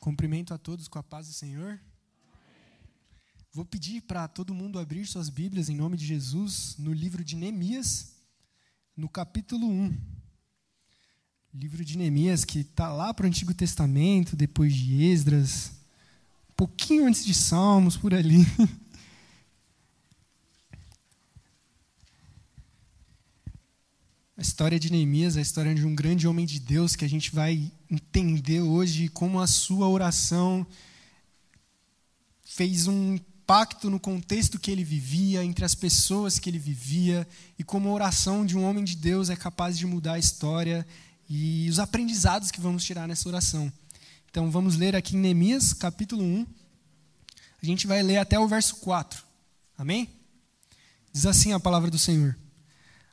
Cumprimento a todos com a paz do Senhor. Vou pedir para todo mundo abrir suas Bíblias em nome de Jesus no livro de Neemias, no capítulo 1. Livro de Neemias que está lá para o Antigo Testamento, depois de Esdras, um pouquinho antes de Salmos, por ali. A história de Neemias é a história de um grande homem de Deus que a gente vai entender hoje como a sua oração fez um impacto no contexto que ele vivia, entre as pessoas que ele vivia, e como a oração de um homem de Deus é capaz de mudar a história e os aprendizados que vamos tirar nessa oração. Então vamos ler aqui em Neemias, capítulo 1. A gente vai ler até o verso 4. Amém? Diz assim a palavra do Senhor.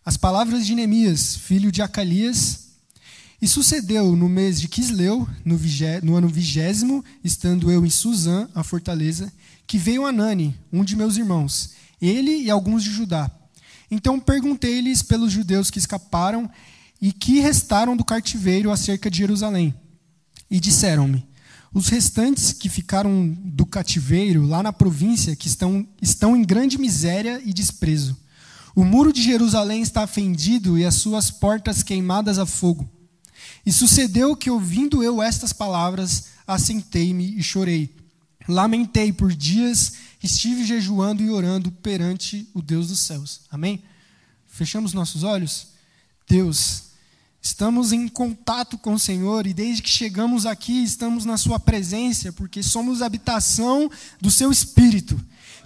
As palavras de Neemias, filho de Acalias. E sucedeu no mês de Quisleu, no, no ano vigésimo, estando eu em Suzã, a fortaleza, que veio Anani, um de meus irmãos, ele e alguns de Judá. Então perguntei-lhes pelos judeus que escaparam e que restaram do cativeiro acerca de Jerusalém. E disseram-me: Os restantes que ficaram do cativeiro lá na província, que estão, estão em grande miséria e desprezo o muro de Jerusalém está fendido e as suas portas queimadas a fogo. E sucedeu que, ouvindo eu estas palavras, assentei-me e chorei. Lamentei por dias, estive jejuando e orando perante o Deus dos céus. Amém? Fechamos nossos olhos? Deus, estamos em contato com o Senhor e desde que chegamos aqui estamos na Sua presença, porque somos habitação do Seu Espírito.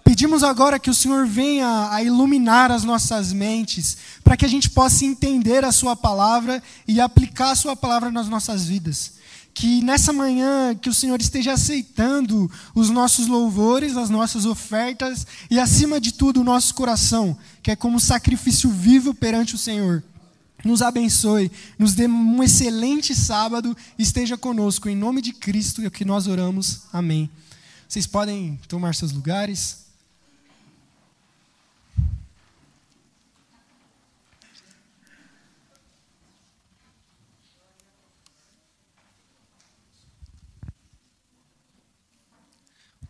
Pedimos agora que o Senhor venha a iluminar as nossas mentes, para que a gente possa entender a Sua palavra e aplicar a Sua palavra nas nossas vidas. Que nessa manhã, que o Senhor esteja aceitando os nossos louvores, as nossas ofertas e, acima de tudo, o nosso coração, que é como sacrifício vivo perante o Senhor. Nos abençoe, nos dê um excelente sábado, esteja conosco. Em nome de Cristo é o que nós oramos. Amém. Vocês podem tomar seus lugares.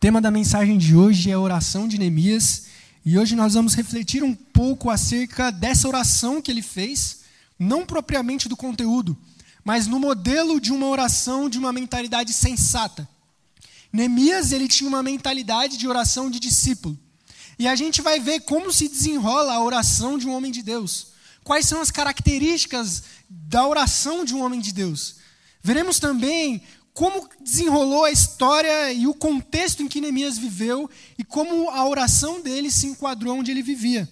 Tema da mensagem de hoje é a oração de Neemias, e hoje nós vamos refletir um pouco acerca dessa oração que ele fez, não propriamente do conteúdo, mas no modelo de uma oração de uma mentalidade sensata. Neemias, ele tinha uma mentalidade de oração de discípulo. E a gente vai ver como se desenrola a oração de um homem de Deus. Quais são as características da oração de um homem de Deus? Veremos também como desenrolou a história e o contexto em que Neemias viveu e como a oração dele se enquadrou onde ele vivia.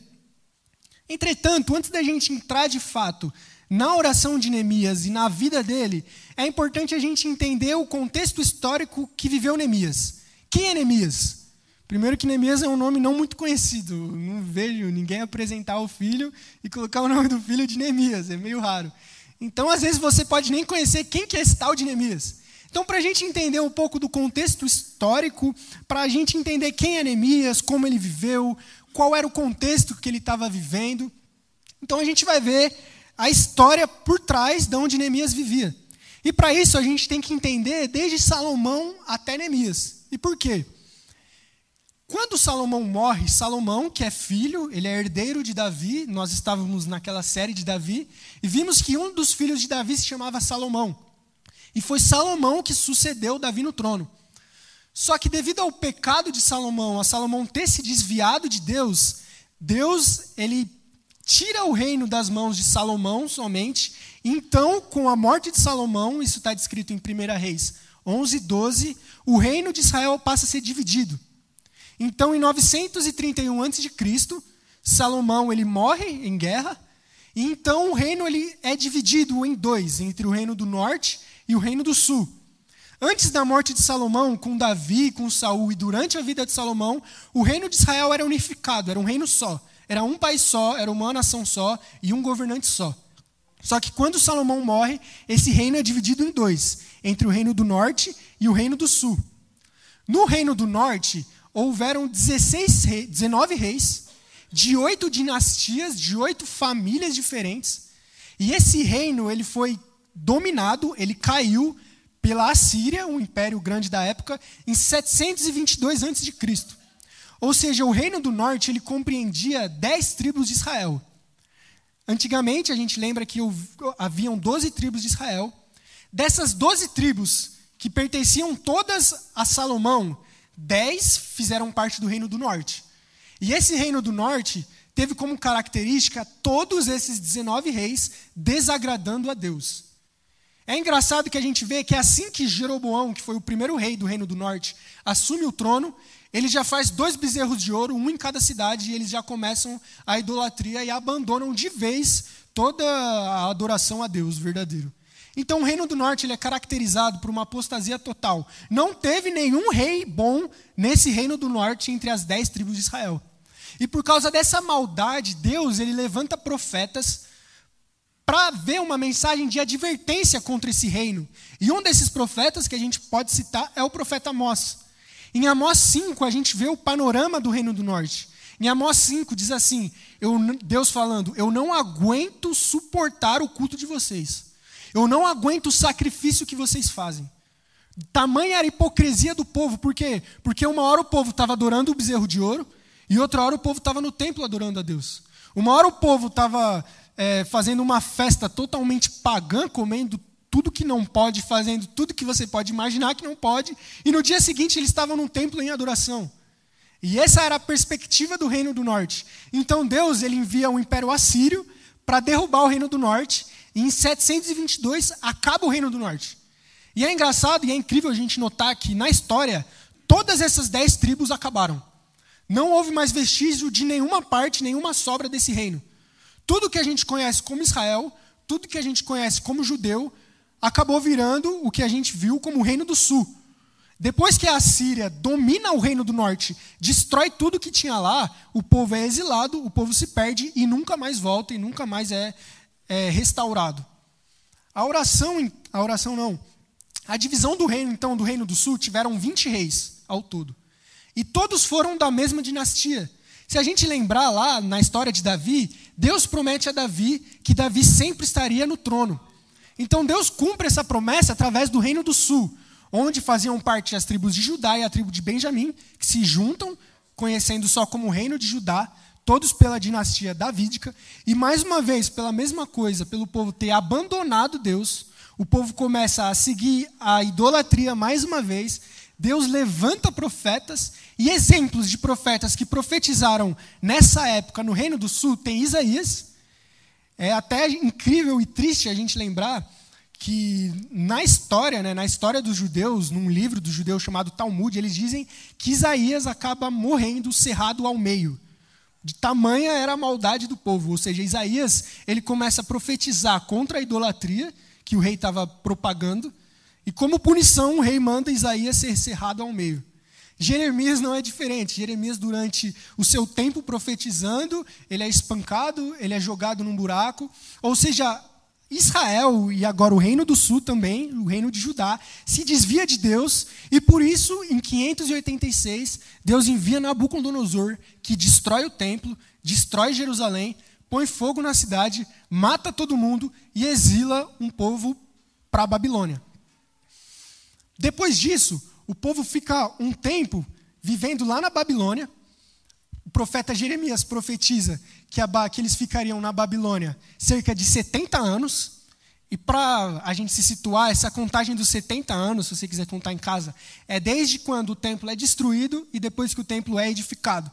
Entretanto, antes da gente entrar de fato na oração de Neemias e na vida dele, é importante a gente entender o contexto histórico que viveu Neemias. Quem é Neemias? Primeiro que Neemias é um nome não muito conhecido. Não vejo ninguém apresentar o filho e colocar o nome do filho de Neemias. É meio raro. Então, às vezes, você pode nem conhecer quem que é esse tal de Neemias. Então, para a gente entender um pouco do contexto histórico, para a gente entender quem é Neemias, como ele viveu, qual era o contexto que ele estava vivendo, então a gente vai ver a história por trás de onde Neemias vivia. E para isso a gente tem que entender desde Salomão até Neemias. E por quê? Quando Salomão morre, Salomão, que é filho, ele é herdeiro de Davi, nós estávamos naquela série de Davi, e vimos que um dos filhos de Davi se chamava Salomão. E foi Salomão que sucedeu Davi no trono. Só que devido ao pecado de Salomão, a Salomão ter se desviado de Deus, Deus ele tira o reino das mãos de Salomão somente. Então, com a morte de Salomão, isso está descrito em 1 Reis 11, 12, o reino de Israel passa a ser dividido. Então, em 931 a.C., Salomão ele morre em guerra, e então o reino ele é dividido em dois, entre o reino do norte e o reino do sul. Antes da morte de Salomão, com Davi, com Saul e durante a vida de Salomão, o reino de Israel era unificado, era um reino só. Era um país só, era uma nação só e um governante só. Só que quando Salomão morre, esse reino é dividido em dois, entre o reino do norte e o reino do sul. No reino do norte, houveram 16 reis, 19 reis, de oito dinastias, de oito famílias diferentes. E esse reino ele foi dominado, ele caiu pela Assíria, um império grande da época, em 722 a.C. Ou seja, o reino do norte ele compreendia dez tribos de Israel. Antigamente, a gente lembra que haviam 12 tribos de Israel. Dessas 12 tribos, que pertenciam todas a Salomão, dez fizeram parte do reino do norte. E esse reino do norte teve como característica todos esses 19 reis desagradando a Deus. É engraçado que a gente vê que assim que Jeroboão, que foi o primeiro rei do reino do norte, assume o trono, ele já faz dois bezerros de ouro, um em cada cidade, e eles já começam a idolatria e abandonam de vez toda a adoração a Deus verdadeiro. Então o reino do norte ele é caracterizado por uma apostasia total. Não teve nenhum rei bom nesse reino do norte entre as dez tribos de Israel. E por causa dessa maldade, Deus ele levanta profetas para ver uma mensagem de advertência contra esse reino. E um desses profetas que a gente pode citar é o profeta Amós. Em Amós 5, a gente vê o panorama do Reino do Norte. Em Amós 5 diz assim: eu, Deus falando, eu não aguento suportar o culto de vocês. Eu não aguento o sacrifício que vocês fazem. Tamanha era a hipocrisia do povo, por quê? Porque uma hora o povo estava adorando o bezerro de ouro, e outra hora o povo estava no templo adorando a Deus. Uma hora o povo estava é, fazendo uma festa totalmente pagã, comendo tudo que não pode, fazendo tudo que você pode imaginar que não pode, e no dia seguinte eles estavam num templo em adoração. E essa era a perspectiva do reino do norte. Então Deus ele envia o império assírio para derrubar o reino do norte, e em 722 acaba o reino do norte. E é engraçado e é incrível a gente notar que na história todas essas dez tribos acabaram. Não houve mais vestígio de nenhuma parte, nenhuma sobra desse reino. Tudo que a gente conhece como Israel, tudo que a gente conhece como judeu, acabou virando o que a gente viu como o Reino do Sul. Depois que a Síria domina o Reino do Norte, destrói tudo que tinha lá, o povo é exilado, o povo se perde e nunca mais volta e nunca mais é, é restaurado. A oração, a oração não. A divisão do reino, então, do Reino do Sul, tiveram 20 reis ao todo. E todos foram da mesma dinastia. Se a gente lembrar lá na história de Davi, Deus promete a Davi que Davi sempre estaria no trono. Então Deus cumpre essa promessa através do reino do sul, onde faziam parte as tribos de Judá e a tribo de Benjamim, que se juntam, conhecendo só como o reino de Judá, todos pela dinastia davídica, e mais uma vez, pela mesma coisa, pelo povo ter abandonado Deus, o povo começa a seguir a idolatria mais uma vez. Deus levanta profetas e exemplos de profetas que profetizaram nessa época no Reino do Sul. Tem Isaías, é até incrível e triste a gente lembrar que na história, né, na história dos judeus, num livro dos judeus chamado Talmud, eles dizem que Isaías acaba morrendo cerrado ao meio. De tamanha era a maldade do povo, ou seja, Isaías ele começa a profetizar contra a idolatria que o rei estava propagando, e como punição o rei manda Isaías ser cerrado ao meio. Jeremias não é diferente. Jeremias, durante o seu tempo profetizando, ele é espancado, ele é jogado num buraco. Ou seja, Israel e agora o reino do sul também, o reino de Judá, se desvia de Deus e por isso, em 586, Deus envia Nabucodonosor, que destrói o templo, destrói Jerusalém, põe fogo na cidade, mata todo mundo e exila um povo para a Babilônia. Depois disso, o povo fica um tempo vivendo lá na Babilônia. O profeta Jeremias profetiza que, eles ficariam na Babilônia cerca de 70 anos. E para a gente se situar, essa contagem dos 70 anos, se você quiser contar em casa, é desde quando o templo é destruído e depois que o templo é edificado.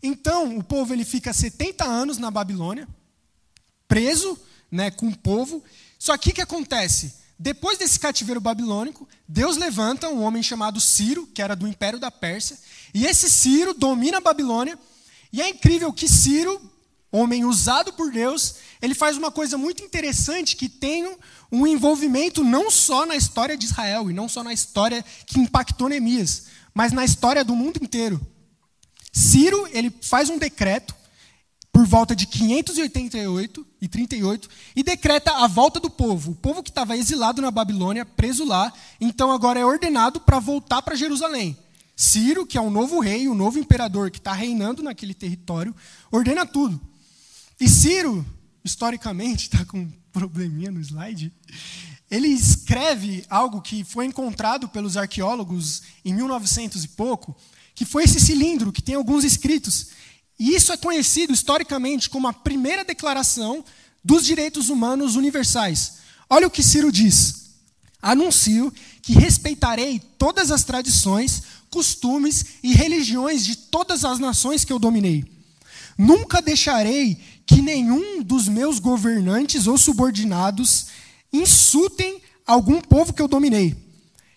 Então, o povo ele fica 70 anos na Babilônia, preso né, com o povo. Só que o que acontece? Depois desse cativeiro babilônico, Deus levanta um homem chamado Ciro, que era do império da Pérsia, e esse Ciro domina a Babilônia. E é incrível que Ciro, homem usado por Deus, ele faz uma coisa muito interessante que tem um envolvimento não só na história de Israel e não só na história que impactou Neemias, mas na história do mundo inteiro. Ciro, ele faz um decreto por volta de 588 e 38 e decreta a volta do povo. O povo que estava exilado na Babilônia, preso lá, então agora é ordenado para voltar para Jerusalém. Ciro, que é o novo rei, o novo imperador que está reinando naquele território, ordena tudo. E Ciro, historicamente, está com um probleminha no slide, ele escreve algo que foi encontrado pelos arqueólogos em 1900 e pouco, que foi esse cilindro que tem alguns escritos. E isso é conhecido historicamente como a primeira declaração dos direitos humanos universais. Olha o que Ciro diz: Anuncio que respeitarei todas as tradições, costumes e religiões de todas as nações que eu dominei. Nunca deixarei que nenhum dos meus governantes ou subordinados insultem algum povo que eu dominei.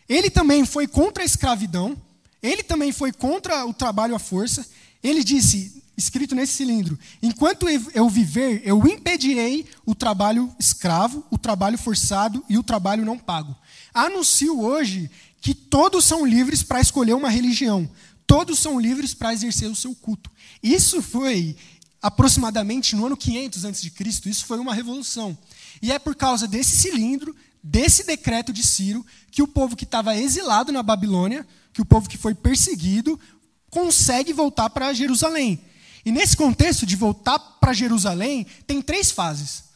Ele também foi contra a escravidão, ele também foi contra o trabalho à força. Ele disse, escrito nesse cilindro: Enquanto eu viver, eu impedirei o trabalho escravo, o trabalho forçado e o trabalho não pago. Anuncio hoje que todos são livres para escolher uma religião, todos são livres para exercer o seu culto. Isso foi aproximadamente no ano 500 a.C., isso foi uma revolução. E é por causa desse cilindro, desse decreto de Ciro, que o povo que estava exilado na Babilônia, que o povo que foi perseguido, consegue voltar para Jerusalém. E nesse contexto de voltar para Jerusalém, tem três fases.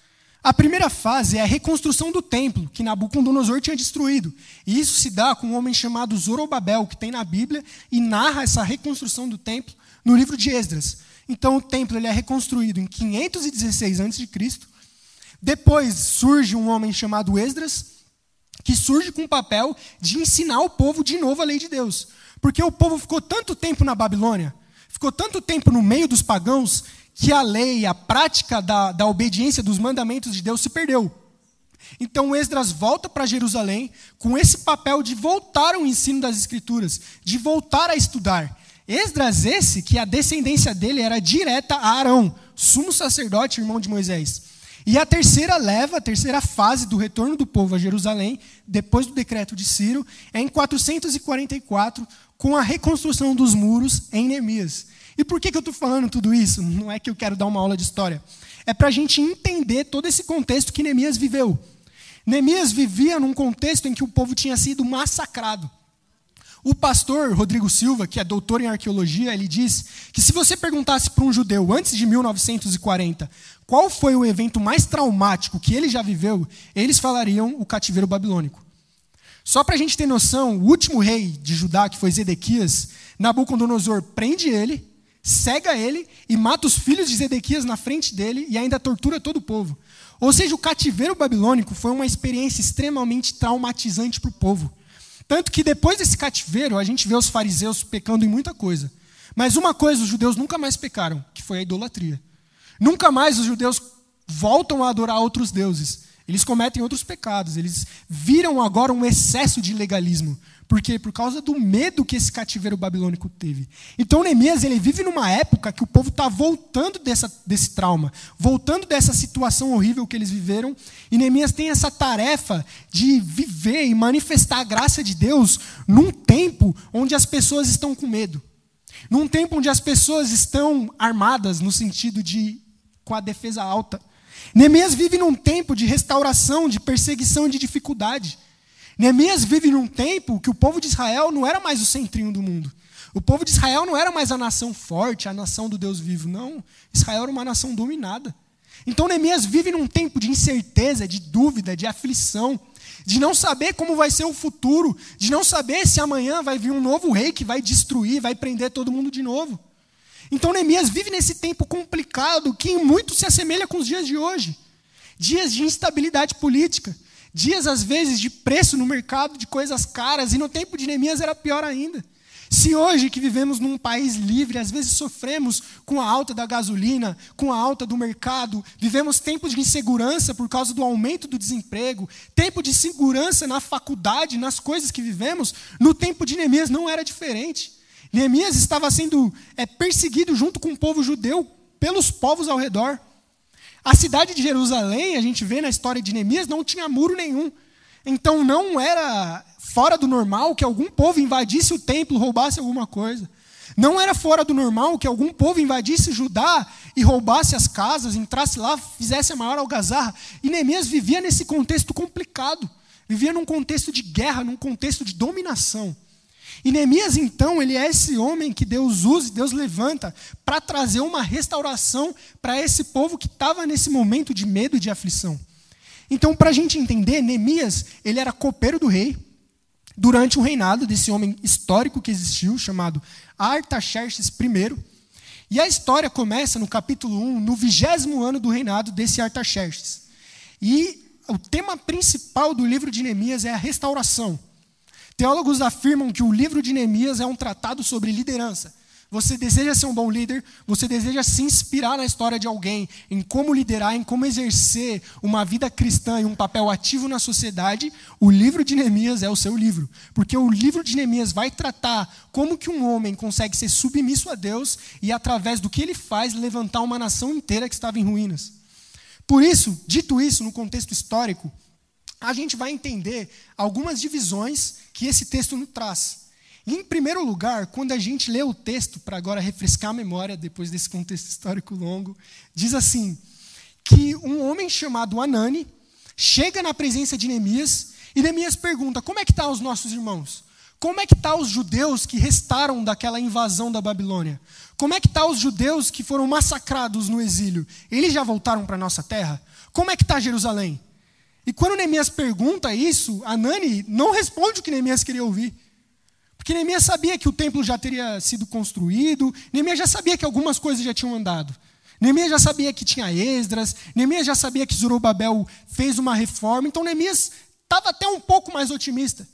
A primeira fase é a reconstrução do templo, que Nabucodonosor tinha destruído. E isso se dá com um homem chamado Zorobabel, que tem na Bíblia, e narra essa reconstrução do templo no livro de Esdras. Então o templo ele é reconstruído em 516 a.C. Depois surge um homem chamado Esdras, que surge com o papel de ensinar o povo de novo a lei de Deus. Porque o povo ficou tanto tempo na Babilônia, ficou tanto tempo no meio dos pagãos, que a lei, a prática da, da obediência dos mandamentos de Deus se perdeu. Então Esdras volta para Jerusalém com esse papel de voltar ao ensino das Escrituras, de voltar a estudar. Esdras, esse, que a descendência dele era direta a Arão, sumo sacerdote, irmão de Moisés. E a terceira leva, a terceira fase do retorno do povo a Jerusalém, depois do decreto de Ciro, é em 444, com a reconstrução dos muros em Neemias. E por que, que eu estou falando tudo isso? Não é que eu quero dar uma aula de história. É para a gente entender todo esse contexto que Neemias viveu. Neemias vivia num contexto em que o povo tinha sido massacrado. O pastor Rodrigo Silva, que é doutor em arqueologia, ele diz que se você perguntasse para um judeu antes de 1940 qual foi o evento mais traumático que ele já viveu, eles falariam o cativeiro babilônico. Só para a gente ter noção, o último rei de Judá, que foi Zedequias, Nabucodonosor prende ele, cega ele e mata os filhos de Zedequias na frente dele e ainda tortura todo o povo. Ou seja, o cativeiro babilônico foi uma experiência extremamente traumatizante para o povo. Tanto que depois desse cativeiro, a gente vê os fariseus pecando em muita coisa. Mas uma coisa os judeus nunca mais pecaram, que foi a idolatria. Nunca mais os judeus voltam a adorar outros deuses. Eles cometem outros pecados. Eles viram agora um excesso de legalismo. Por quê? Por causa do medo que esse cativeiro babilônico teve. Então Neemias ele vive numa época que o povo está voltando dessa, desse trauma, voltando dessa situação horrível que eles viveram. E Neemias tem essa tarefa de viver e manifestar a graça de Deus num tempo onde as pessoas estão com medo. Num tempo onde as pessoas estão armadas, no sentido de com a defesa alta. Neemias vive num tempo de restauração, de perseguição, de dificuldade. Neemias vive num tempo que o povo de Israel não era mais o centrinho do mundo. O povo de Israel não era mais a nação forte, a nação do Deus vivo. Não. Israel era uma nação dominada. Então Neemias vive num tempo de incerteza, de dúvida, de aflição, de não saber como vai ser o futuro, de não saber se amanhã vai vir um novo rei que vai destruir, vai prender todo mundo de novo. Então Neemias vive nesse tempo complicado que em muito se assemelha com os dias de hoje. Dias de instabilidade política, Dias, às vezes, de preço no mercado de coisas caras, e no tempo de Neemias era pior ainda. Se hoje, que vivemos num país livre, às vezes sofremos com a alta da gasolina, com a alta do mercado, vivemos tempos de insegurança por causa do aumento do desemprego, tempo de segurança na faculdade, nas coisas que vivemos, no tempo de Neemias não era diferente. Neemias estava sendo é, perseguido junto com o povo judeu pelos povos ao redor. A cidade de Jerusalém, a gente vê na história de Neemias, não tinha muro nenhum. Então não era fora do normal que algum povo invadisse o templo, roubasse alguma coisa. Não era fora do normal que algum povo invadisse Judá e roubasse as casas, entrasse lá, fizesse a maior algazarra. E Neemias vivia nesse contexto complicado. Vivia num contexto de guerra, num contexto de dominação. E Neemias, então, ele é esse homem que Deus usa, Deus levanta para trazer uma restauração para esse povo que estava nesse momento de medo e de aflição. Então, para a gente entender, Neemias, ele era copeiro do rei durante o reinado desse homem histórico que existiu, chamado Artaxerxes I. E a história começa no capítulo 1, no vigésimo ano do reinado desse Artaxerxes. E o tema principal do livro de Neemias é a restauração. Teólogos afirmam que o livro de Neemias é um tratado sobre liderança. Você deseja ser um bom líder, você deseja se inspirar na história de alguém, em como liderar, em como exercer uma vida cristã e um papel ativo na sociedade, o livro de Neemias é o seu livro. Porque o livro de Neemias vai tratar como que um homem consegue ser submisso a Deus e, através do que ele faz, levantar uma nação inteira que estava em ruínas. Por isso, dito isso, no contexto histórico, a gente vai entender algumas divisões que esse texto nos traz. em primeiro lugar, quando a gente lê o texto, para agora refrescar a memória, depois desse contexto histórico longo, diz assim: que um homem chamado Anani chega na presença de Neemias e Neemias pergunta: como é que estão tá os nossos irmãos? Como é que estão tá os judeus que restaram daquela invasão da Babilônia? Como é que estão tá os judeus que foram massacrados no exílio? Eles já voltaram para a nossa terra? Como é que está Jerusalém? E quando Neemias pergunta isso, Anani não responde o que Neemias queria ouvir. Porque Neemias sabia que o templo já teria sido construído, Neemias já sabia que algumas coisas já tinham andado. Neemias já sabia que tinha Esdras, Neemias já sabia que Zorobabel fez uma reforma, então Neemias estava até um pouco mais otimista.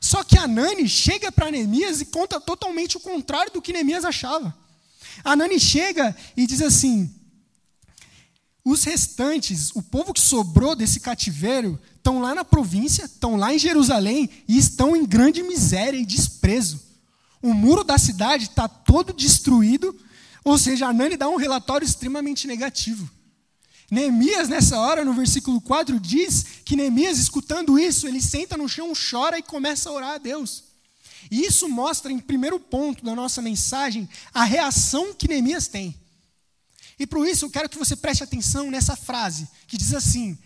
Só que Anani chega para Neemias e conta totalmente o contrário do que Neemias achava. Anani chega e diz assim: os restantes, o povo que sobrou desse cativeiro, estão lá na província, estão lá em Jerusalém e estão em grande miséria e desprezo. O muro da cidade está todo destruído, ou seja, Anani dá um relatório extremamente negativo. Neemias, nessa hora, no versículo 4, diz que Neemias, escutando isso, ele senta no chão, chora e começa a orar a Deus. E isso mostra, em primeiro ponto da nossa mensagem, a reação que Neemias tem. E por isso eu quero que você preste atenção nessa frase, que diz assim: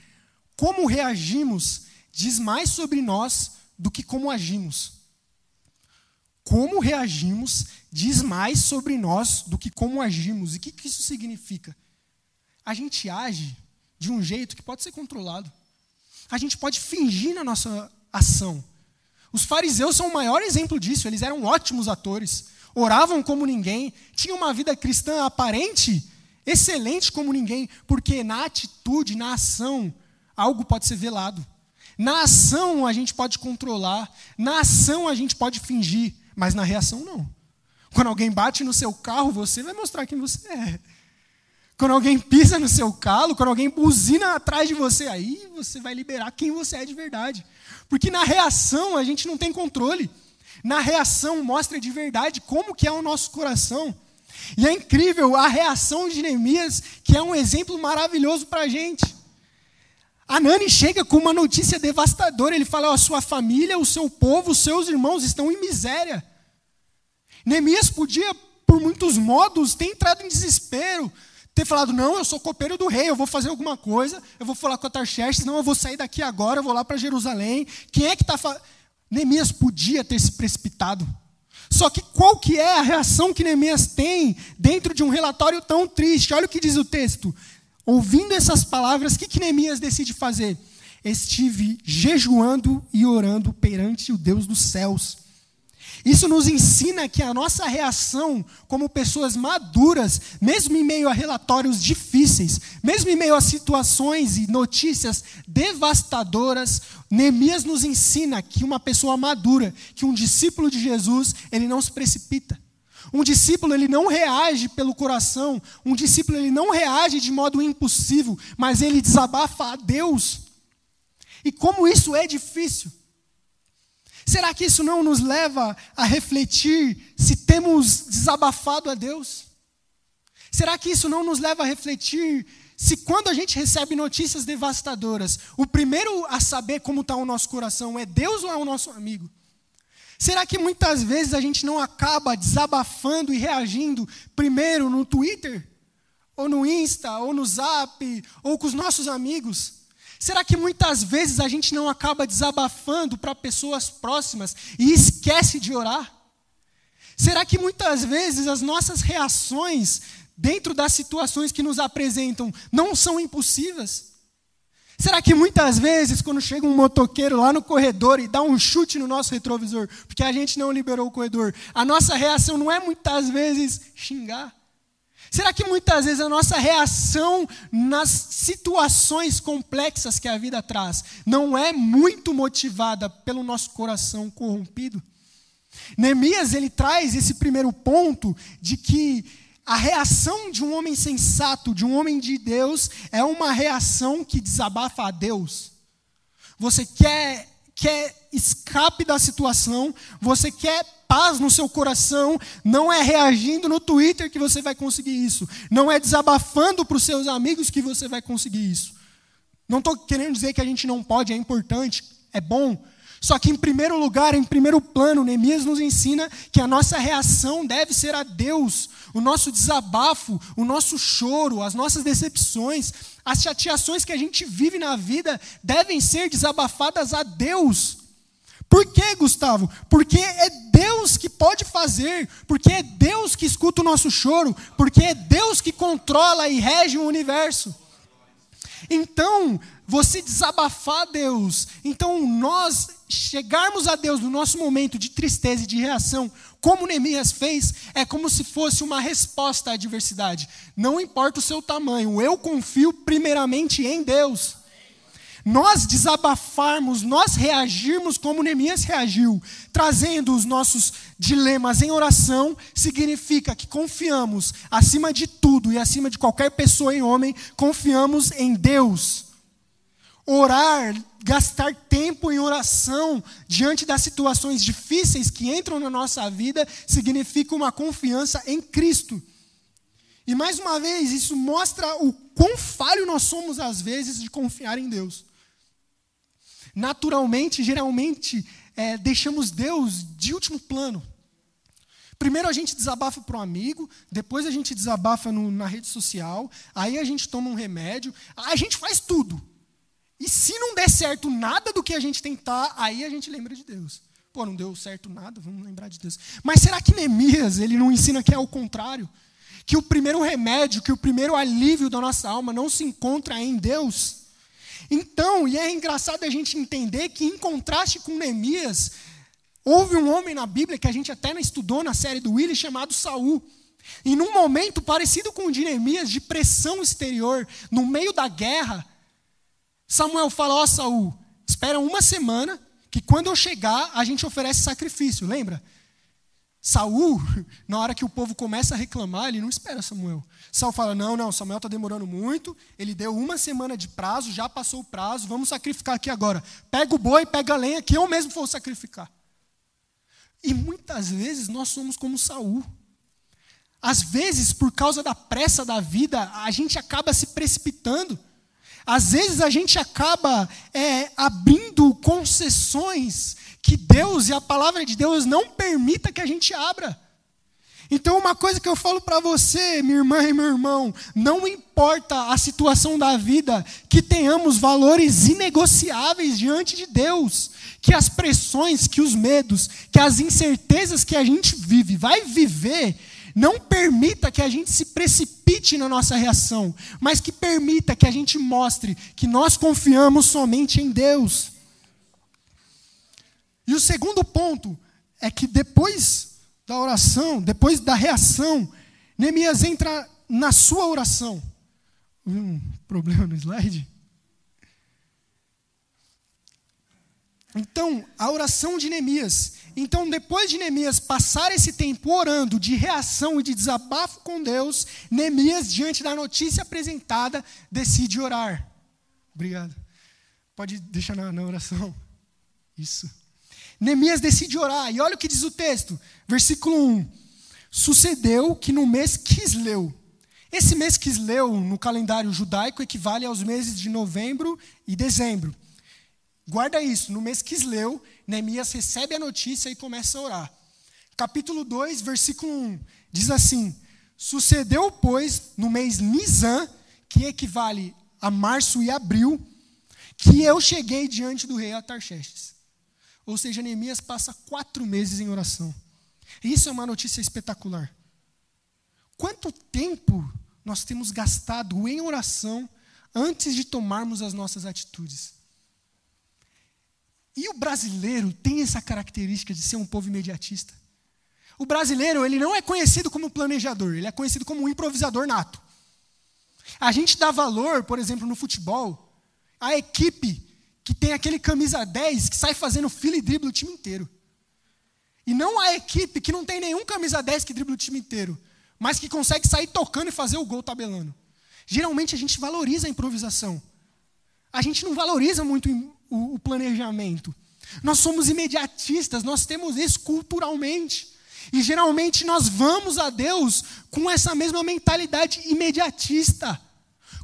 Como reagimos diz mais sobre nós do que como agimos. Como reagimos diz mais sobre nós do que como agimos. E o que, que isso significa? A gente age de um jeito que pode ser controlado. A gente pode fingir na nossa ação. Os fariseus são o maior exemplo disso. Eles eram ótimos atores, oravam como ninguém, tinham uma vida cristã aparente excelente como ninguém, porque na atitude, na ação, algo pode ser velado. Na ação a gente pode controlar, na ação a gente pode fingir, mas na reação não. Quando alguém bate no seu carro, você vai mostrar quem você é. Quando alguém pisa no seu calo, quando alguém buzina atrás de você, aí você vai liberar quem você é de verdade. Porque na reação a gente não tem controle. Na reação mostra de verdade como que é o nosso coração. E é incrível a reação de Neemias, que é um exemplo maravilhoso para a gente. Anani chega com uma notícia devastadora. Ele fala: a sua família, o seu povo, os seus irmãos estão em miséria. Neemias podia, por muitos modos, ter entrado em desespero, ter falado: não, eu sou copeiro do rei, eu vou fazer alguma coisa, eu vou falar com a Tarxerxes, não, eu vou sair daqui agora, eu vou lá para Jerusalém. Quem é que está. Fa... Neemias podia ter se precipitado. Só que qual que é a reação que Neemias tem dentro de um relatório tão triste? Olha o que diz o texto. Ouvindo essas palavras, o que, que Neemias decide fazer? Estive jejuando e orando perante o Deus dos céus. Isso nos ensina que a nossa reação como pessoas maduras, mesmo em meio a relatórios difíceis, mesmo em meio a situações e notícias devastadoras, Neemias nos ensina que uma pessoa madura, que um discípulo de Jesus, ele não se precipita. Um discípulo ele não reage pelo coração, um discípulo ele não reage de modo impulsivo, mas ele desabafa a Deus. E como isso é difícil. Será que isso não nos leva a refletir se temos desabafado a Deus? Será que isso não nos leva a refletir se quando a gente recebe notícias devastadoras, o primeiro a saber como está o nosso coração é Deus ou é o nosso amigo? Será que muitas vezes a gente não acaba desabafando e reagindo primeiro no Twitter, ou no Insta, ou no Zap, ou com os nossos amigos? Será que muitas vezes a gente não acaba desabafando para pessoas próximas e esquece de orar? Será que muitas vezes as nossas reações dentro das situações que nos apresentam não são impulsivas? Será que muitas vezes, quando chega um motoqueiro lá no corredor e dá um chute no nosso retrovisor, porque a gente não liberou o corredor, a nossa reação não é muitas vezes xingar? Será que muitas vezes a nossa reação nas situações complexas que a vida traz não é muito motivada pelo nosso coração corrompido? Neemias ele traz esse primeiro ponto de que a reação de um homem sensato, de um homem de Deus, é uma reação que desabafa a Deus. Você quer, quer escape da situação, você quer paz no seu coração, não é reagindo no Twitter que você vai conseguir isso, não é desabafando para os seus amigos que você vai conseguir isso. Não estou querendo dizer que a gente não pode, é importante, é bom, só que, em primeiro lugar, em primeiro plano, Neemias nos ensina que a nossa reação deve ser a Deus. O nosso desabafo, o nosso choro, as nossas decepções, as chateações que a gente vive na vida devem ser desabafadas a Deus. Por quê, Gustavo? Porque é Deus que pode fazer, porque é Deus que escuta o nosso choro, porque é Deus que controla e rege o universo. Então, você desabafar a Deus, então nós chegarmos a Deus no nosso momento de tristeza e de reação, como Neemias fez, é como se fosse uma resposta à adversidade. Não importa o seu tamanho, eu confio primeiramente em Deus. Nós desabafarmos, nós reagirmos como Neemias reagiu, trazendo os nossos dilemas em oração, significa que confiamos, acima de tudo e acima de qualquer pessoa e homem, confiamos em Deus. Orar, gastar tempo em oração diante das situações difíceis que entram na nossa vida, significa uma confiança em Cristo. E mais uma vez, isso mostra o quão falho nós somos às vezes de confiar em Deus. Naturalmente, geralmente, é, deixamos Deus de último plano. Primeiro a gente desabafa para um amigo, depois a gente desabafa no, na rede social, aí a gente toma um remédio, a gente faz tudo. E se não der certo nada do que a gente tentar, aí a gente lembra de Deus. Pô, não deu certo nada, vamos lembrar de Deus. Mas será que Neemias, ele não ensina que é o contrário? Que o primeiro remédio, que o primeiro alívio da nossa alma não se encontra em Deus? Então, e é engraçado a gente entender que, em contraste com Neemias, houve um homem na Bíblia que a gente até estudou na série do Willis chamado Saul. E num momento parecido com o de Neemias, de pressão exterior, no meio da guerra, Samuel fala: Ó oh, Saul, espera uma semana, que quando eu chegar, a gente oferece sacrifício, lembra? Saul, na hora que o povo começa a reclamar, ele não espera Samuel. Saul fala: Não, não, Samuel está demorando muito. Ele deu uma semana de prazo, já passou o prazo, vamos sacrificar aqui agora. Pega o boi, pega a lenha, que eu mesmo vou sacrificar. E muitas vezes nós somos como Saul. Às vezes, por causa da pressa da vida, a gente acaba se precipitando. Às vezes a gente acaba é, abrindo concessões que Deus e a palavra de Deus não permita que a gente abra. Então, uma coisa que eu falo para você, minha irmã e meu irmão, não importa a situação da vida, que tenhamos valores inegociáveis diante de Deus, que as pressões, que os medos, que as incertezas que a gente vive, vai viver, não permita que a gente se precipite na nossa reação, mas que permita que a gente mostre que nós confiamos somente em Deus. E o segundo ponto é que depois da oração, depois da reação, Neemias entra na sua oração. Um problema no slide? Então, a oração de Neemias então, depois de Neemias passar esse tempo orando de reação e de desabafo com Deus, Neemias, diante da notícia apresentada, decide orar. Obrigado. Pode deixar na, na oração. Isso. Neemias decide orar. E olha o que diz o texto, versículo 1. Sucedeu que no mês Quisleu, esse mês Quisleu, no calendário judaico, equivale aos meses de novembro e dezembro. Guarda isso, no mês Quisleu, Neemias recebe a notícia e começa a orar. Capítulo 2, versículo 1, diz assim: Sucedeu, pois, no mês Nisan, que equivale a março e abril, que eu cheguei diante do rei Atarxerxes. Ou seja, Neemias passa quatro meses em oração. Isso é uma notícia espetacular. Quanto tempo nós temos gastado em oração antes de tomarmos as nossas atitudes. E o brasileiro tem essa característica de ser um povo imediatista. O brasileiro, ele não é conhecido como planejador, ele é conhecido como um improvisador nato. A gente dá valor, por exemplo, no futebol, à equipe que tem aquele camisa 10 que sai fazendo fila e dribla o time inteiro. E não a equipe que não tem nenhum camisa 10 que dribla o time inteiro, mas que consegue sair tocando e fazer o gol tabelando. Geralmente a gente valoriza a improvisação. A gente não valoriza muito o, planejamento. Nós somos imediatistas, nós temos isso culturalmente. E geralmente nós vamos a Deus com essa mesma mentalidade imediatista.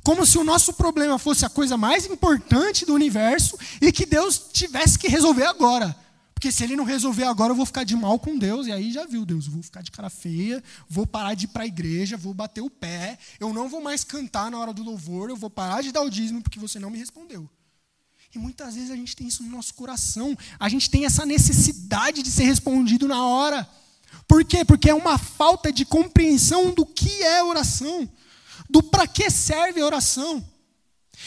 Como se o nosso problema fosse a coisa mais importante do universo e que Deus tivesse que resolver agora. Porque se ele não resolver agora, eu vou ficar de mal com Deus. E aí já viu, Deus, eu vou ficar de cara feia, vou parar de ir para a igreja, vou bater o pé, eu não vou mais cantar na hora do louvor, eu vou parar de dar o dízimo porque você não me respondeu. E muitas vezes a gente tem isso no nosso coração, a gente tem essa necessidade de ser respondido na hora. Por quê? Porque é uma falta de compreensão do que é oração, do para que serve a oração.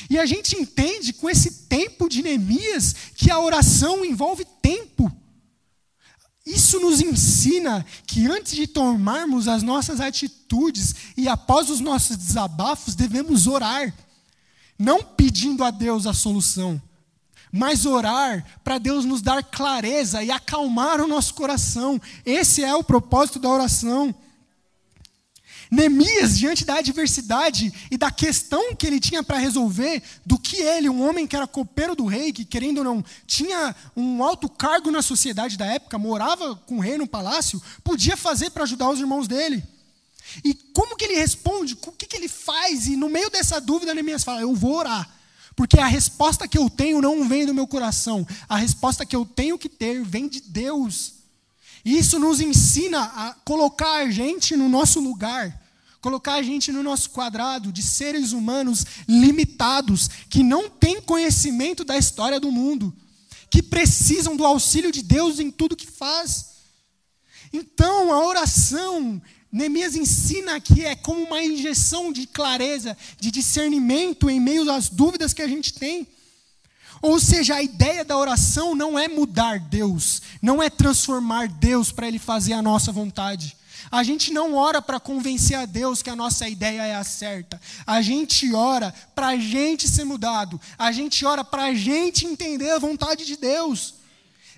E a gente entende com esse tempo de Neemias que a oração envolve tempo. Isso nos ensina que antes de tomarmos as nossas atitudes e após os nossos desabafos, devemos orar, não pedindo a Deus a solução, mas orar para Deus nos dar clareza e acalmar o nosso coração. Esse é o propósito da oração. Neemias, diante da adversidade e da questão que ele tinha para resolver, do que ele, um homem que era copeiro do rei, que querendo ou não, tinha um alto cargo na sociedade da época, morava com o rei no palácio, podia fazer para ajudar os irmãos dele. E como que ele responde? O que, que ele faz? E no meio dessa dúvida, Neemias fala: Eu vou orar. Porque a resposta que eu tenho não vem do meu coração. A resposta que eu tenho que ter vem de Deus. Isso nos ensina a colocar a gente no nosso lugar colocar a gente no nosso quadrado de seres humanos limitados, que não têm conhecimento da história do mundo, que precisam do auxílio de Deus em tudo que faz. Então, a oração, Neemias ensina que é como uma injeção de clareza, de discernimento em meio às dúvidas que a gente tem. Ou seja, a ideia da oração não é mudar Deus, não é transformar Deus para Ele fazer a nossa vontade. A gente não ora para convencer a Deus que a nossa ideia é a certa. A gente ora para a gente ser mudado. A gente ora para a gente entender a vontade de Deus.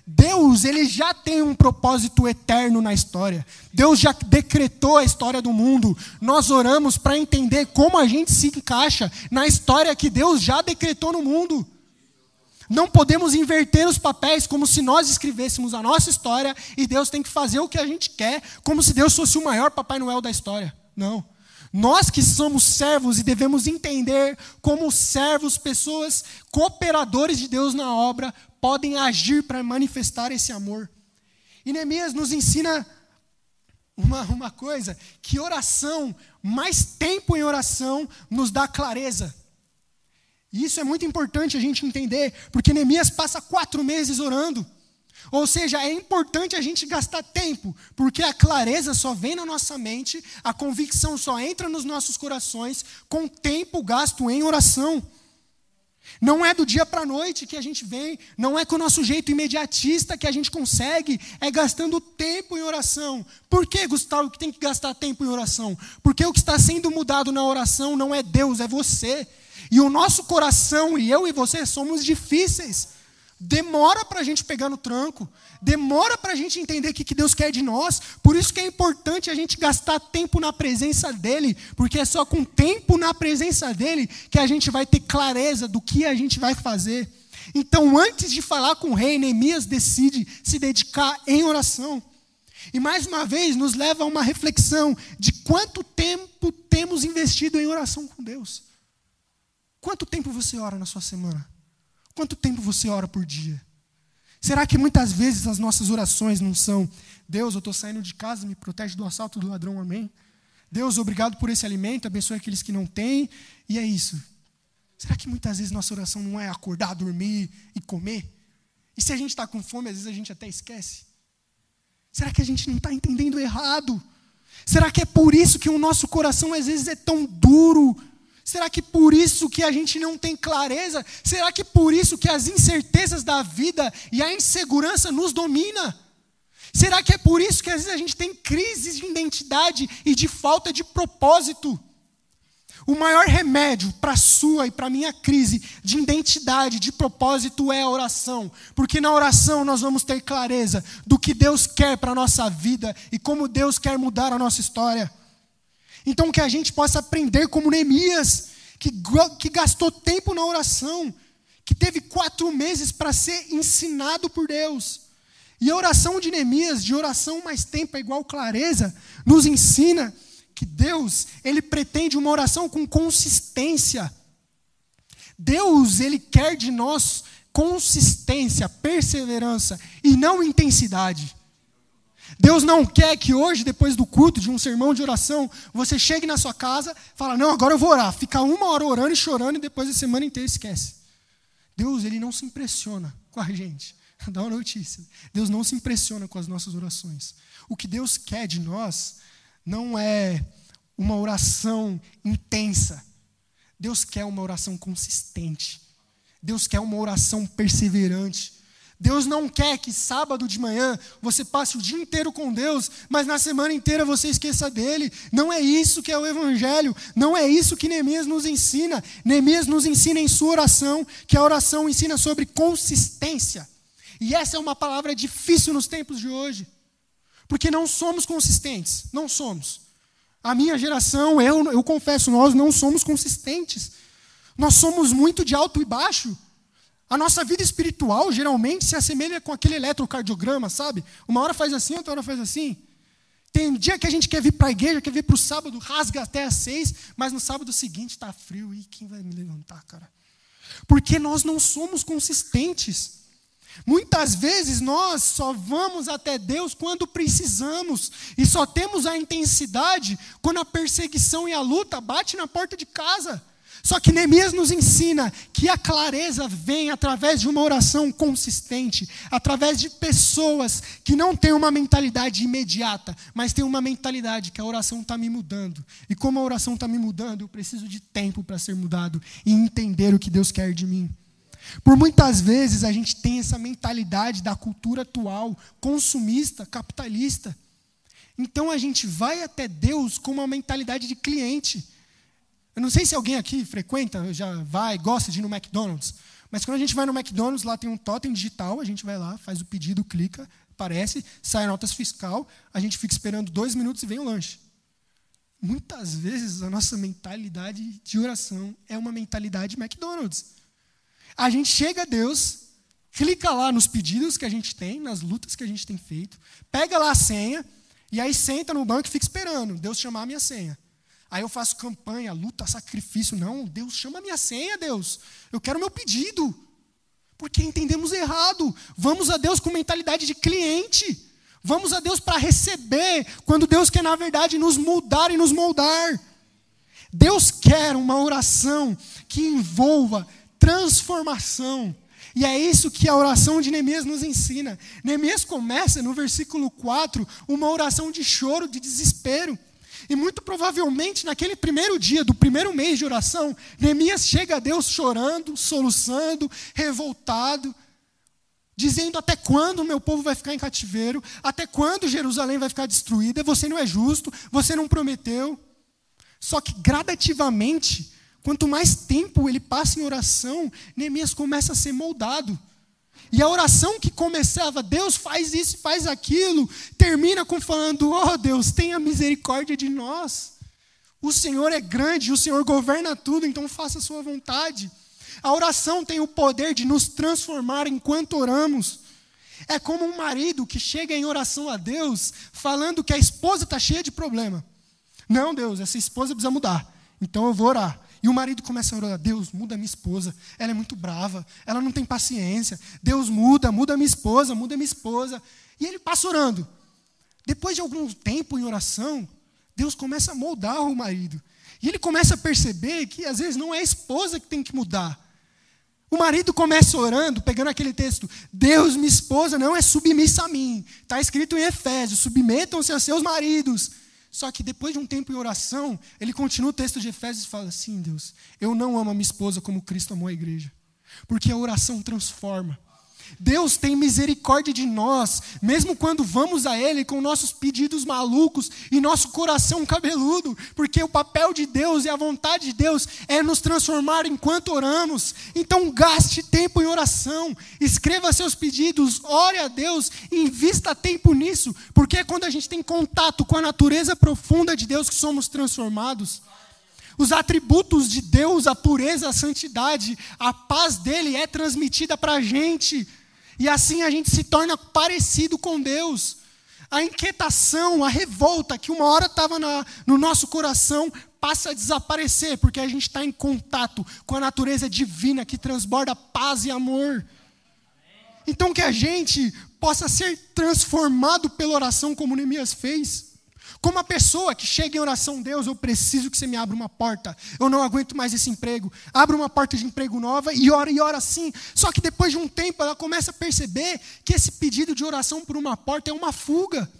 Deus, ele já tem um propósito eterno na história. Deus já decretou a história do mundo. Nós oramos para entender como a gente se encaixa na história que Deus já decretou no mundo. Não podemos inverter os papéis como se nós escrevêssemos a nossa história e Deus tem que fazer o que a gente quer, como se Deus fosse o maior Papai Noel da história. Não. Nós que somos servos e devemos entender como servos, pessoas, cooperadores de Deus na obra, podem agir para manifestar esse amor. E Neemias nos ensina uma, uma coisa: que oração, mais tempo em oração, nos dá clareza. E isso é muito importante a gente entender, porque Neemias passa quatro meses orando. Ou seja, é importante a gente gastar tempo, porque a clareza só vem na nossa mente, a convicção só entra nos nossos corações com tempo gasto em oração. Não é do dia para a noite que a gente vem, não é com o nosso jeito imediatista que a gente consegue, é gastando tempo em oração. Por que, Gustavo, que tem que gastar tempo em oração? Porque o que está sendo mudado na oração não é Deus, é você. E o nosso coração, e eu e você, somos difíceis. Demora para a gente pegar no tranco, demora para a gente entender o que Deus quer de nós. Por isso que é importante a gente gastar tempo na presença dEle, porque é só com tempo na presença dEle que a gente vai ter clareza do que a gente vai fazer. Então, antes de falar com o rei, Neemias decide se dedicar em oração. E mais uma vez nos leva a uma reflexão de quanto tempo temos investido em oração com Deus. Quanto tempo você ora na sua semana? Quanto tempo você ora por dia? Será que muitas vezes as nossas orações não são: Deus, eu estou saindo de casa, me protege do assalto do ladrão, amém? Deus, obrigado por esse alimento, abençoe aqueles que não têm, e é isso. Será que muitas vezes nossa oração não é acordar, dormir e comer? E se a gente está com fome, às vezes a gente até esquece? Será que a gente não está entendendo errado? Será que é por isso que o nosso coração às vezes é tão duro Será que por isso que a gente não tem clareza? Será que por isso que as incertezas da vida e a insegurança nos domina? Será que é por isso que às vezes a gente tem crises de identidade e de falta de propósito? O maior remédio para a sua e para a minha crise de identidade, de propósito é a oração. Porque na oração nós vamos ter clareza do que Deus quer para a nossa vida e como Deus quer mudar a nossa história. Então que a gente possa aprender como Neemias, que, que gastou tempo na oração, que teve quatro meses para ser ensinado por Deus. E a oração de Neemias, de oração mais tempo é igual clareza, nos ensina que Deus, ele pretende uma oração com consistência. Deus, ele quer de nós consistência, perseverança e não intensidade. Deus não quer que hoje, depois do culto, de um sermão de oração, você chegue na sua casa, fala: "Não, agora eu vou orar". Fica uma hora orando e chorando e depois a semana inteira esquece. Deus, ele não se impressiona com a gente. Dá uma notícia. Deus não se impressiona com as nossas orações. O que Deus quer de nós não é uma oração intensa. Deus quer uma oração consistente. Deus quer uma oração perseverante. Deus não quer que sábado de manhã você passe o dia inteiro com Deus, mas na semana inteira você esqueça dele. Não é isso que é o Evangelho, não é isso que Neemias nos ensina. Neemias nos ensina em sua oração, que a oração ensina sobre consistência. E essa é uma palavra difícil nos tempos de hoje. Porque não somos consistentes, não somos. A minha geração, eu, eu confesso, nós não somos consistentes. Nós somos muito de alto e baixo. A nossa vida espiritual geralmente se assemelha com aquele eletrocardiograma, sabe? Uma hora faz assim, outra hora faz assim. Tem dia que a gente quer vir para a igreja, quer vir para o sábado, rasga até às seis, mas no sábado seguinte está frio. E quem vai me levantar, cara? Porque nós não somos consistentes. Muitas vezes nós só vamos até Deus quando precisamos e só temos a intensidade quando a perseguição e a luta bate na porta de casa. Só que Neemias nos ensina que a clareza vem através de uma oração consistente, através de pessoas que não têm uma mentalidade imediata, mas têm uma mentalidade que a oração está me mudando. E como a oração está me mudando, eu preciso de tempo para ser mudado e entender o que Deus quer de mim. Por muitas vezes a gente tem essa mentalidade da cultura atual, consumista, capitalista. Então a gente vai até Deus com uma mentalidade de cliente. Eu não sei se alguém aqui frequenta, já vai, gosta de ir no McDonald's, mas quando a gente vai no McDonald's, lá tem um totem digital, a gente vai lá, faz o pedido, clica, aparece, sai notas fiscal, a gente fica esperando dois minutos e vem o lanche. Muitas vezes a nossa mentalidade de oração é uma mentalidade McDonald's. A gente chega a Deus, clica lá nos pedidos que a gente tem, nas lutas que a gente tem feito, pega lá a senha, e aí senta no banco e fica esperando Deus chamar a minha senha. Aí eu faço campanha, luta, sacrifício. Não, Deus chama a minha senha, Deus. Eu quero meu pedido. Porque entendemos errado. Vamos a Deus com mentalidade de cliente. Vamos a Deus para receber, quando Deus quer, na verdade, nos mudar e nos moldar. Deus quer uma oração que envolva transformação. E é isso que a oração de Neemias nos ensina. Neemias começa no versículo 4 uma oração de choro, de desespero. E muito provavelmente naquele primeiro dia do primeiro mês de oração, Neemias chega a Deus chorando, soluçando, revoltado, dizendo até quando o meu povo vai ficar em cativeiro, até quando Jerusalém vai ficar destruída, você não é justo, você não prometeu. Só que gradativamente Quanto mais tempo ele passa em oração, Neemias começa a ser moldado. E a oração que começava, Deus faz isso, faz aquilo, termina com falando: Oh Deus, tenha misericórdia de nós. O Senhor é grande, o Senhor governa tudo, então faça a sua vontade. A oração tem o poder de nos transformar enquanto oramos. É como um marido que chega em oração a Deus, falando que a esposa está cheia de problema. Não, Deus, essa esposa precisa mudar. Então eu vou orar. E o marido começa a orar: Deus, muda minha esposa. Ela é muito brava, ela não tem paciência. Deus, muda, muda minha esposa, muda minha esposa. E ele passa orando. Depois de algum tempo em oração, Deus começa a moldar o marido. E ele começa a perceber que às vezes não é a esposa que tem que mudar. O marido começa orando, pegando aquele texto: Deus, minha esposa não é submissa a mim. Está escrito em Efésios: submetam-se a seus maridos. Só que depois de um tempo em oração, ele continua o texto de Efésios e fala assim: Deus, eu não amo a minha esposa como Cristo amou a igreja. Porque a oração transforma. Deus tem misericórdia de nós, mesmo quando vamos a Ele com nossos pedidos malucos e nosso coração cabeludo, porque o papel de Deus e a vontade de Deus é nos transformar enquanto oramos. Então, gaste tempo em oração, escreva seus pedidos, ore a Deus invista tempo nisso, porque é quando a gente tem contato com a natureza profunda de Deus que somos transformados. Os atributos de Deus, a pureza, a santidade, a paz dele é transmitida para a gente. E assim a gente se torna parecido com Deus. A inquietação, a revolta que uma hora estava no nosso coração passa a desaparecer, porque a gente está em contato com a natureza divina que transborda paz e amor. Então que a gente possa ser transformado pela oração como Neemias fez. Como a pessoa que chega em oração, Deus, eu preciso que você me abra uma porta. Eu não aguento mais esse emprego. Abra uma porta de emprego nova e ora e ora assim. Só que depois de um tempo ela começa a perceber que esse pedido de oração por uma porta é uma fuga.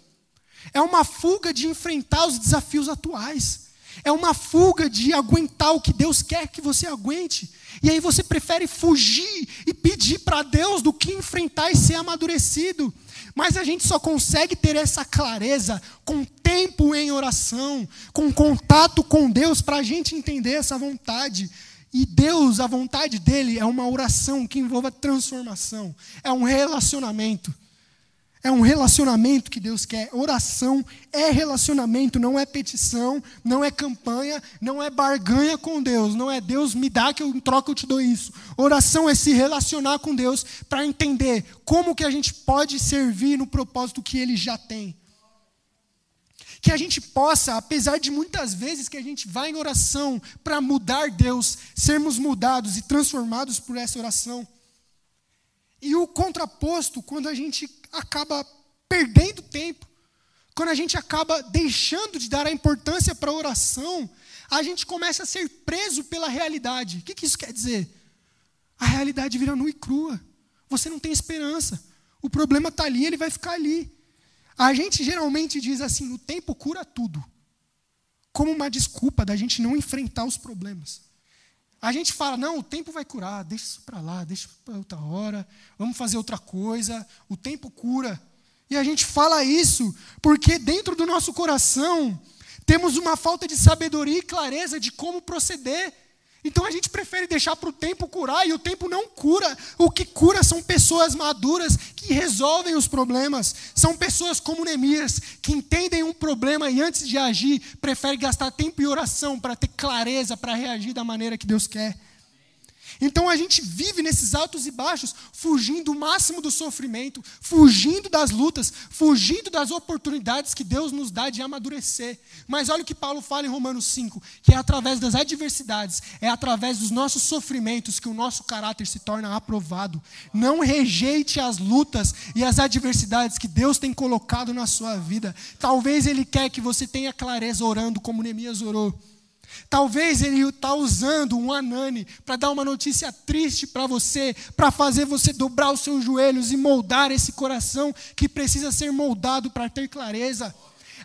É uma fuga de enfrentar os desafios atuais. É uma fuga de aguentar o que Deus quer que você aguente. E aí você prefere fugir e pedir para Deus do que enfrentar e ser amadurecido. Mas a gente só consegue ter essa clareza com tempo em oração, com contato com Deus, para a gente entender essa vontade. E Deus, a vontade dele é uma oração que envolva transformação, é um relacionamento. É um relacionamento que Deus quer. Oração é relacionamento, não é petição, não é campanha, não é barganha com Deus, não é Deus me dá que eu em troca eu te dou isso. Oração é se relacionar com Deus para entender como que a gente pode servir no propósito que ele já tem. Que a gente possa, apesar de muitas vezes que a gente vai em oração para mudar Deus, sermos mudados e transformados por essa oração. E o contraposto, quando a gente acaba perdendo tempo, quando a gente acaba deixando de dar a importância para a oração, a gente começa a ser preso pela realidade. O que, que isso quer dizer? A realidade vira nua e crua. Você não tem esperança. O problema está ali, ele vai ficar ali. A gente geralmente diz assim: o tempo cura tudo. Como uma desculpa da gente não enfrentar os problemas. A gente fala, não, o tempo vai curar, deixa isso para lá, deixa para outra hora, vamos fazer outra coisa, o tempo cura. E a gente fala isso porque dentro do nosso coração temos uma falta de sabedoria e clareza de como proceder. Então a gente prefere deixar para o tempo curar e o tempo não cura. O que cura são pessoas maduras que resolvem os problemas. São pessoas como Neemias, que entendem um problema e antes de agir, preferem gastar tempo em oração para ter clareza, para reagir da maneira que Deus quer. Então a gente vive nesses altos e baixos, fugindo o máximo do sofrimento, fugindo das lutas, fugindo das oportunidades que Deus nos dá de amadurecer. Mas olha o que Paulo fala em Romanos 5, que é através das adversidades, é através dos nossos sofrimentos que o nosso caráter se torna aprovado. Não rejeite as lutas e as adversidades que Deus tem colocado na sua vida. Talvez Ele quer que você tenha clareza orando como Neemias orou. Talvez ele está usando um Anani para dar uma notícia triste para você, para fazer você dobrar os seus joelhos e moldar esse coração que precisa ser moldado para ter clareza.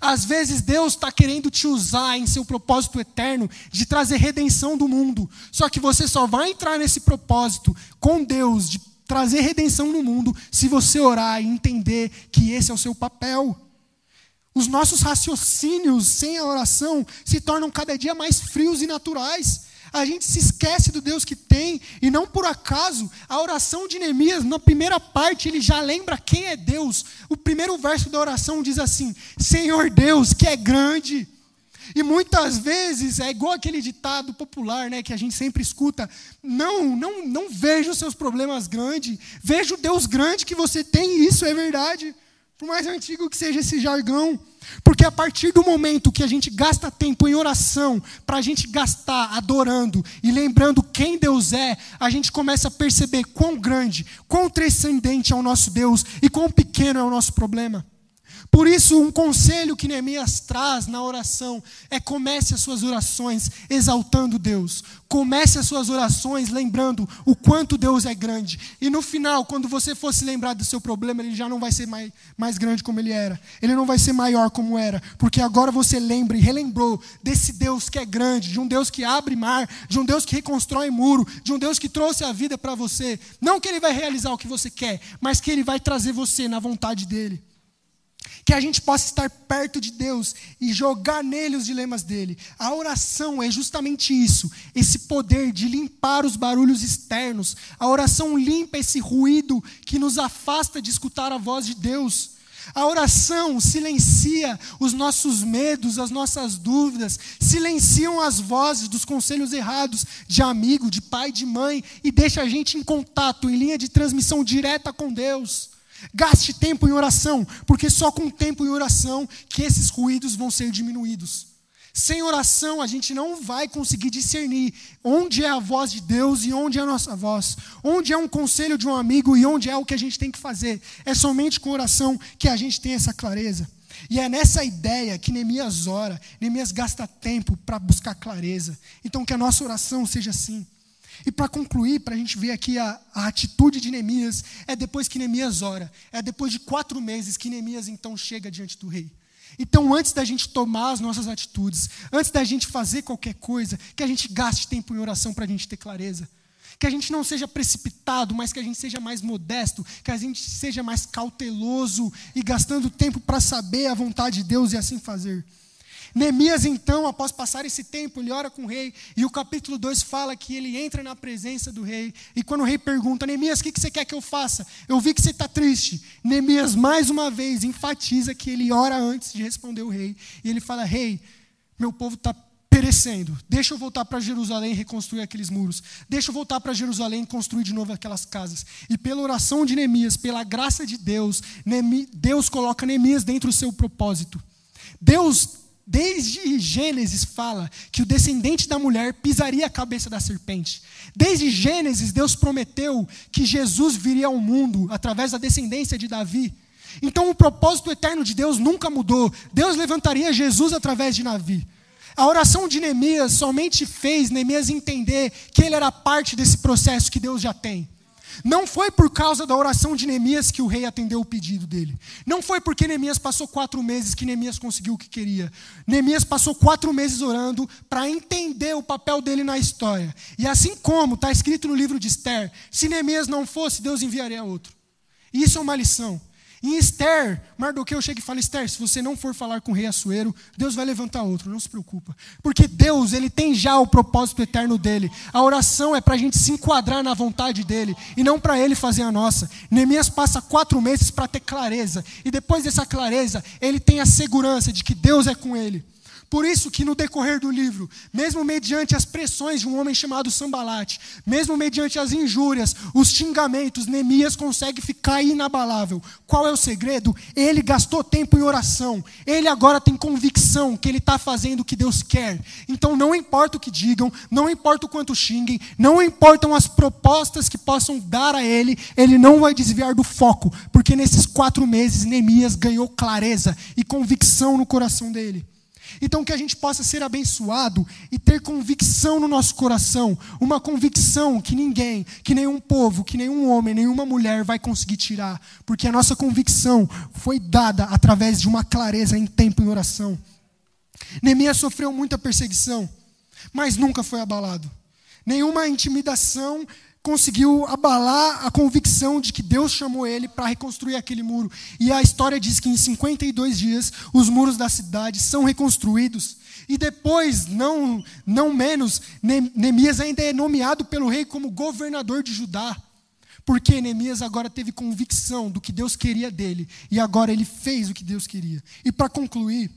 Às vezes Deus está querendo te usar em seu propósito eterno de trazer redenção do mundo. Só que você só vai entrar nesse propósito com Deus de trazer redenção no mundo se você orar e entender que esse é o seu papel. Os nossos raciocínios sem a oração se tornam cada dia mais frios e naturais. A gente se esquece do Deus que tem, e não por acaso, a oração de Neemias, na primeira parte, ele já lembra quem é Deus. O primeiro verso da oração diz assim: Senhor Deus, que é grande. E muitas vezes é igual aquele ditado popular, né, que a gente sempre escuta: não, não, não vejo os seus problemas grandes, vejo o Deus grande que você tem, e isso é verdade por mais antigo que seja esse jargão. Porque a partir do momento que a gente gasta tempo em oração, para a gente gastar adorando e lembrando quem Deus é, a gente começa a perceber quão grande, quão transcendente é o nosso Deus e quão pequeno é o nosso problema. Por isso, um conselho que Neemias traz na oração é comece as suas orações exaltando Deus. Comece as suas orações lembrando o quanto Deus é grande. E no final, quando você for se lembrar do seu problema, ele já não vai ser mais, mais grande como ele era. Ele não vai ser maior como era. Porque agora você lembra e relembrou desse Deus que é grande, de um Deus que abre mar, de um Deus que reconstrói muro, de um Deus que trouxe a vida para você. Não que ele vai realizar o que você quer, mas que ele vai trazer você na vontade dele que a gente possa estar perto de Deus e jogar nele os dilemas dele. A oração é justamente isso, esse poder de limpar os barulhos externos. A oração limpa esse ruído que nos afasta de escutar a voz de Deus. A oração silencia os nossos medos, as nossas dúvidas, silenciam as vozes dos conselhos errados de amigo, de pai, de mãe e deixa a gente em contato, em linha de transmissão direta com Deus. Gaste tempo em oração, porque só com tempo em oração que esses ruídos vão ser diminuídos. Sem oração, a gente não vai conseguir discernir onde é a voz de Deus e onde é a nossa voz, onde é um conselho de um amigo e onde é o que a gente tem que fazer. É somente com oração que a gente tem essa clareza. E é nessa ideia que Neemias ora, Neemias gasta tempo para buscar clareza. Então, que a nossa oração seja assim. E para concluir, para a gente ver aqui a, a, atitude de Neemias, é depois que Neemias ora, é depois de quatro meses que Neemias então chega diante do rei. Então, antes da gente tomar as nossas atitudes, antes da gente fazer qualquer coisa, que a gente gaste tempo em oração para a gente ter clareza. Que a gente não seja precipitado, mas que a gente seja mais modesto, que a gente seja mais cauteloso e gastando tempo para saber a vontade de Deus e assim fazer. Neemias, então, após passar esse tempo, ele ora com o rei, e o capítulo 2 fala que ele entra na presença do rei, e quando o rei pergunta, Neemias, o que você quer que eu faça? Eu vi que você está triste. Neemias, mais uma vez, enfatiza que ele ora antes de responder o rei, e ele fala: Rei, meu povo está perecendo, deixa eu voltar para Jerusalém e reconstruir aqueles muros, deixa eu voltar para Jerusalém e construir de novo aquelas casas. E pela oração de Neemias, pela graça de Deus, Deus coloca Neemias dentro do seu propósito. Deus Desde Gênesis fala que o descendente da mulher pisaria a cabeça da serpente. Desde Gênesis, Deus prometeu que Jesus viria ao mundo através da descendência de Davi. Então, o propósito eterno de Deus nunca mudou. Deus levantaria Jesus através de Davi. A oração de Neemias somente fez Neemias entender que ele era parte desse processo que Deus já tem. Não foi por causa da oração de Neemias que o rei atendeu o pedido dele. Não foi porque Neemias passou quatro meses que Neemias conseguiu o que queria. Neemias passou quatro meses orando para entender o papel dele na história. E assim como está escrito no livro de Esther, se Neemias não fosse, Deus enviaria outro. E isso é uma lição. Em Esther, Mardoqueu chega e fala: Esther, se você não for falar com o rei Assuero, Deus vai levantar outro, não se preocupa. Porque Deus, ele tem já o propósito eterno dele. A oração é para a gente se enquadrar na vontade dele e não para ele fazer a nossa. Neemias passa quatro meses para ter clareza, e depois dessa clareza, ele tem a segurança de que Deus é com ele. Por isso que no decorrer do livro, mesmo mediante as pressões de um homem chamado Sambalate, mesmo mediante as injúrias, os xingamentos, Neemias consegue ficar inabalável. Qual é o segredo? Ele gastou tempo em oração. Ele agora tem convicção que ele está fazendo o que Deus quer. Então não importa o que digam, não importa o quanto xinguem, não importam as propostas que possam dar a ele, ele não vai desviar do foco, porque nesses quatro meses Neemias ganhou clareza e convicção no coração dele. Então, que a gente possa ser abençoado e ter convicção no nosso coração, uma convicção que ninguém, que nenhum povo, que nenhum homem, nenhuma mulher vai conseguir tirar, porque a nossa convicção foi dada através de uma clareza em tempo em oração. Neemias sofreu muita perseguição, mas nunca foi abalado. Nenhuma intimidação conseguiu abalar a convicção de que Deus chamou ele para reconstruir aquele muro. E a história diz que em 52 dias os muros da cidade são reconstruídos. E depois, não, não menos, Neemias ainda é nomeado pelo rei como governador de Judá. Porque Neemias agora teve convicção do que Deus queria dele. E agora ele fez o que Deus queria. E para concluir,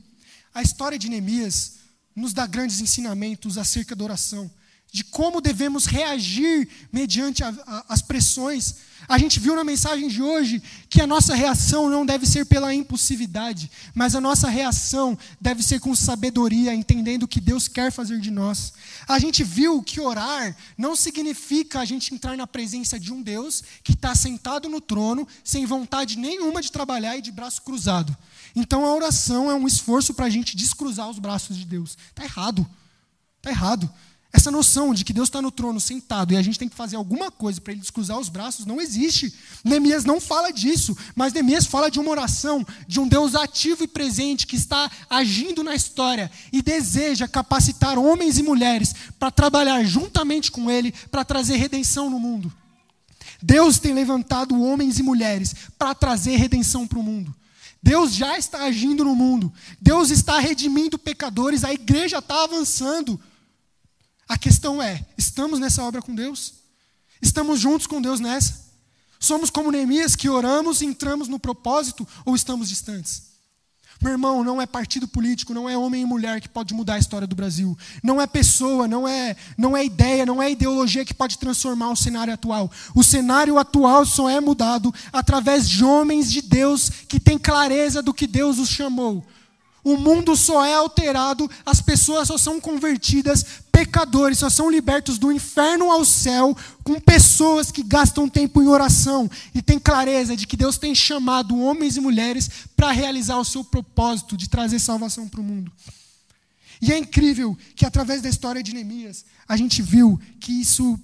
a história de Neemias nos dá grandes ensinamentos acerca da oração. De como devemos reagir mediante a, a, as pressões. A gente viu na mensagem de hoje que a nossa reação não deve ser pela impulsividade, mas a nossa reação deve ser com sabedoria, entendendo o que Deus quer fazer de nós. A gente viu que orar não significa a gente entrar na presença de um Deus que está sentado no trono, sem vontade nenhuma de trabalhar e de braço cruzado. Então a oração é um esforço para a gente descruzar os braços de Deus. Está errado. Está errado. Essa noção de que Deus está no trono sentado e a gente tem que fazer alguma coisa para ele descruzar os braços não existe. Neemias não fala disso, mas Neemias fala de uma oração, de um Deus ativo e presente que está agindo na história e deseja capacitar homens e mulheres para trabalhar juntamente com ele para trazer redenção no mundo. Deus tem levantado homens e mulheres para trazer redenção para o mundo. Deus já está agindo no mundo. Deus está redimindo pecadores. A igreja está avançando. A questão é: estamos nessa obra com Deus? Estamos juntos com Deus nessa? Somos como Neemias que oramos e entramos no propósito ou estamos distantes? Meu irmão, não é partido político, não é homem e mulher que pode mudar a história do Brasil. Não é pessoa, não é, não é ideia, não é ideologia que pode transformar o cenário atual. O cenário atual só é mudado através de homens de Deus que têm clareza do que Deus os chamou. O mundo só é alterado, as pessoas só são convertidas, pecadores só são libertos do inferno ao céu com pessoas que gastam tempo em oração e têm clareza de que Deus tem chamado homens e mulheres para realizar o seu propósito de trazer salvação para o mundo. E é incrível que através da história de Neemias, a gente viu que isso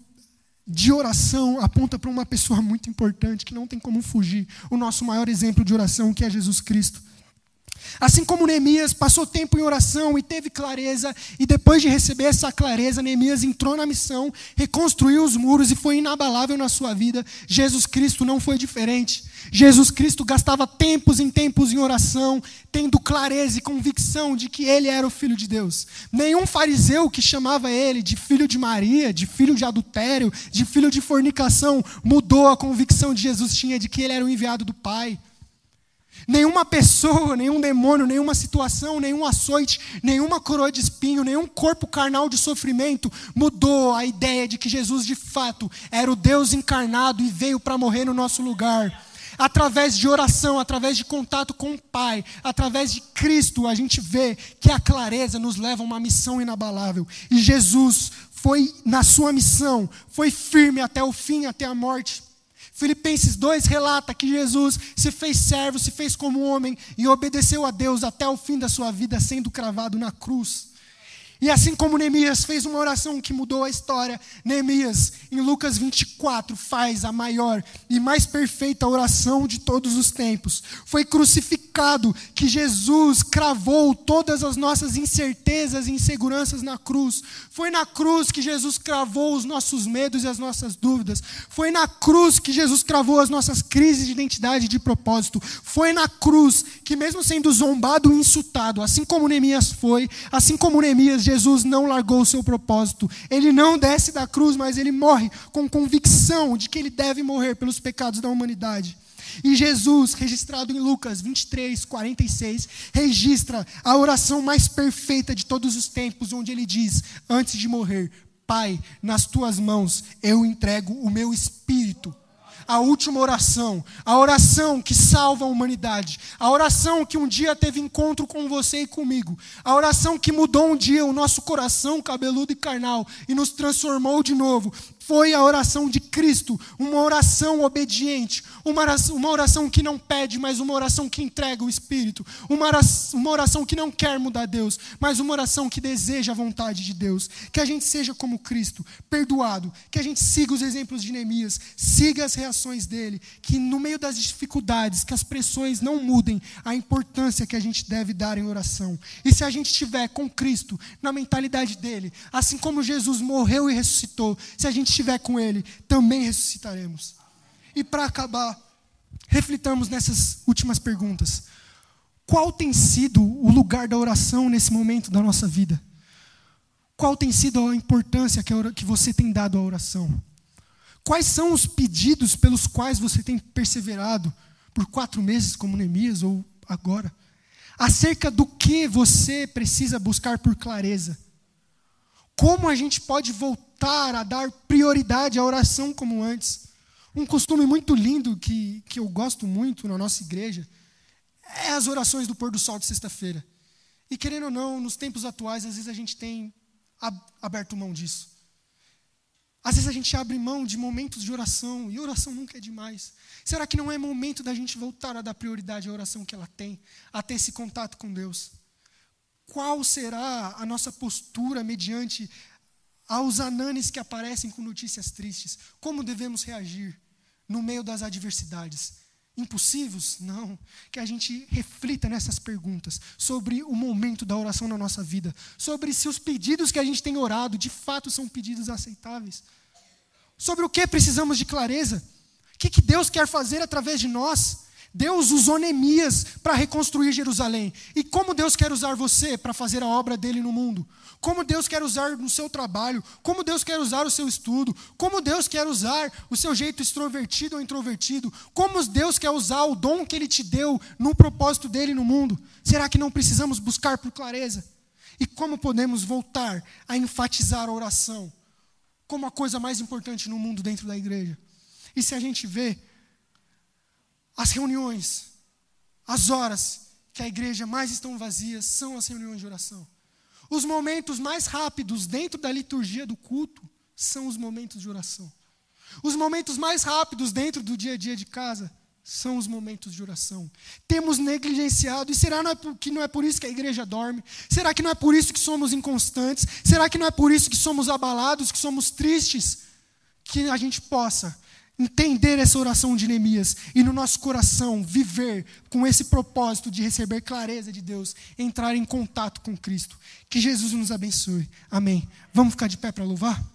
de oração aponta para uma pessoa muito importante que não tem como fugir, o nosso maior exemplo de oração, que é Jesus Cristo. Assim como Neemias passou tempo em oração e teve clareza, e depois de receber essa clareza, Neemias entrou na missão, reconstruiu os muros e foi inabalável na sua vida, Jesus Cristo não foi diferente. Jesus Cristo gastava tempos em tempos em oração, tendo clareza e convicção de que ele era o Filho de Deus. Nenhum fariseu que chamava ele de filho de Maria, de filho de adultério, de filho de fornicação, mudou a convicção de Jesus tinha de que ele era o enviado do Pai. Nenhuma pessoa, nenhum demônio, nenhuma situação, nenhum açoite, nenhuma coroa de espinho, nenhum corpo carnal de sofrimento mudou a ideia de que Jesus de fato era o Deus encarnado e veio para morrer no nosso lugar. Através de oração, através de contato com o Pai, através de Cristo, a gente vê que a clareza nos leva a uma missão inabalável. E Jesus foi na sua missão, foi firme até o fim, até a morte. Filipenses 2 relata que Jesus se fez servo, se fez como homem e obedeceu a Deus até o fim da sua vida, sendo cravado na cruz. E assim como Neemias fez uma oração que mudou a história, Neemias, em Lucas 24, faz a maior e mais perfeita oração de todos os tempos. Foi crucificado que Jesus cravou todas as nossas incertezas e inseguranças na cruz. Foi na cruz que Jesus cravou os nossos medos e as nossas dúvidas. Foi na cruz que Jesus cravou as nossas crises de identidade e de propósito. Foi na cruz que, mesmo sendo zombado e insultado, assim como Neemias foi, assim como Neemias, Jesus não largou o seu propósito. Ele não desce da cruz, mas ele morre com convicção de que ele deve morrer pelos pecados da humanidade. E Jesus, registrado em Lucas 23, 46, registra a oração mais perfeita de todos os tempos, onde ele diz, antes de morrer: Pai, nas tuas mãos eu entrego o meu espírito a última oração, a oração que salva a humanidade, a oração que um dia teve encontro com você e comigo, a oração que mudou um dia o nosso coração cabeludo e carnal e nos transformou de novo, foi a oração de Cristo, uma oração obediente, uma oração, uma oração que não pede, mas uma oração que entrega o Espírito, uma oração, uma oração que não quer mudar Deus, mas uma oração que deseja a vontade de Deus. Que a gente seja como Cristo, perdoado, que a gente siga os exemplos de Neemias, siga as reações dele, que no meio das dificuldades, que as pressões não mudem a importância que a gente deve dar em oração. E se a gente estiver com Cristo, na mentalidade dele, assim como Jesus morreu e ressuscitou, se a gente estiver com Ele, também ressuscitaremos. E para acabar, reflitamos nessas últimas perguntas. Qual tem sido o lugar da oração nesse momento da nossa vida? Qual tem sido a importância que você tem dado à oração? Quais são os pedidos pelos quais você tem perseverado por quatro meses, como Neemias, ou agora? Acerca do que você precisa buscar por clareza? Como a gente pode voltar a dar prioridade à oração como antes. Um costume muito lindo que, que eu gosto muito na nossa igreja é as orações do pôr do sol de sexta-feira. E querendo ou não, nos tempos atuais, às vezes a gente tem aberto mão disso. Às vezes a gente abre mão de momentos de oração, e oração nunca é demais. Será que não é momento da gente voltar a dar prioridade à oração que ela tem, a ter esse contato com Deus? Qual será a nossa postura mediante aos ananes que aparecem com notícias tristes? Como devemos reagir no meio das adversidades? Impossíveis? Não. Que a gente reflita nessas perguntas sobre o momento da oração na nossa vida, sobre se os pedidos que a gente tem orado de fato são pedidos aceitáveis, sobre o que precisamos de clareza, o que, que Deus quer fazer através de nós. Deus usou Neemias para reconstruir Jerusalém. E como Deus quer usar você para fazer a obra dele no mundo? Como Deus quer usar no seu trabalho? Como Deus quer usar o seu estudo? Como Deus quer usar o seu jeito extrovertido ou introvertido? Como Deus quer usar o dom que ele te deu no propósito dele no mundo? Será que não precisamos buscar por clareza? E como podemos voltar a enfatizar a oração como a coisa mais importante no mundo dentro da igreja? E se a gente vê as reuniões, as horas que a igreja mais estão vazias são as reuniões de oração. Os momentos mais rápidos dentro da liturgia do culto são os momentos de oração. Os momentos mais rápidos dentro do dia a dia de casa são os momentos de oração. Temos negligenciado, e será que não é por isso que a igreja dorme? Será que não é por isso que somos inconstantes? Será que não é por isso que somos abalados, que somos tristes? Que a gente possa entender essa oração de Neemias e no nosso coração viver com esse propósito de receber clareza de Deus, entrar em contato com Cristo. Que Jesus nos abençoe. Amém. Vamos ficar de pé para louvar?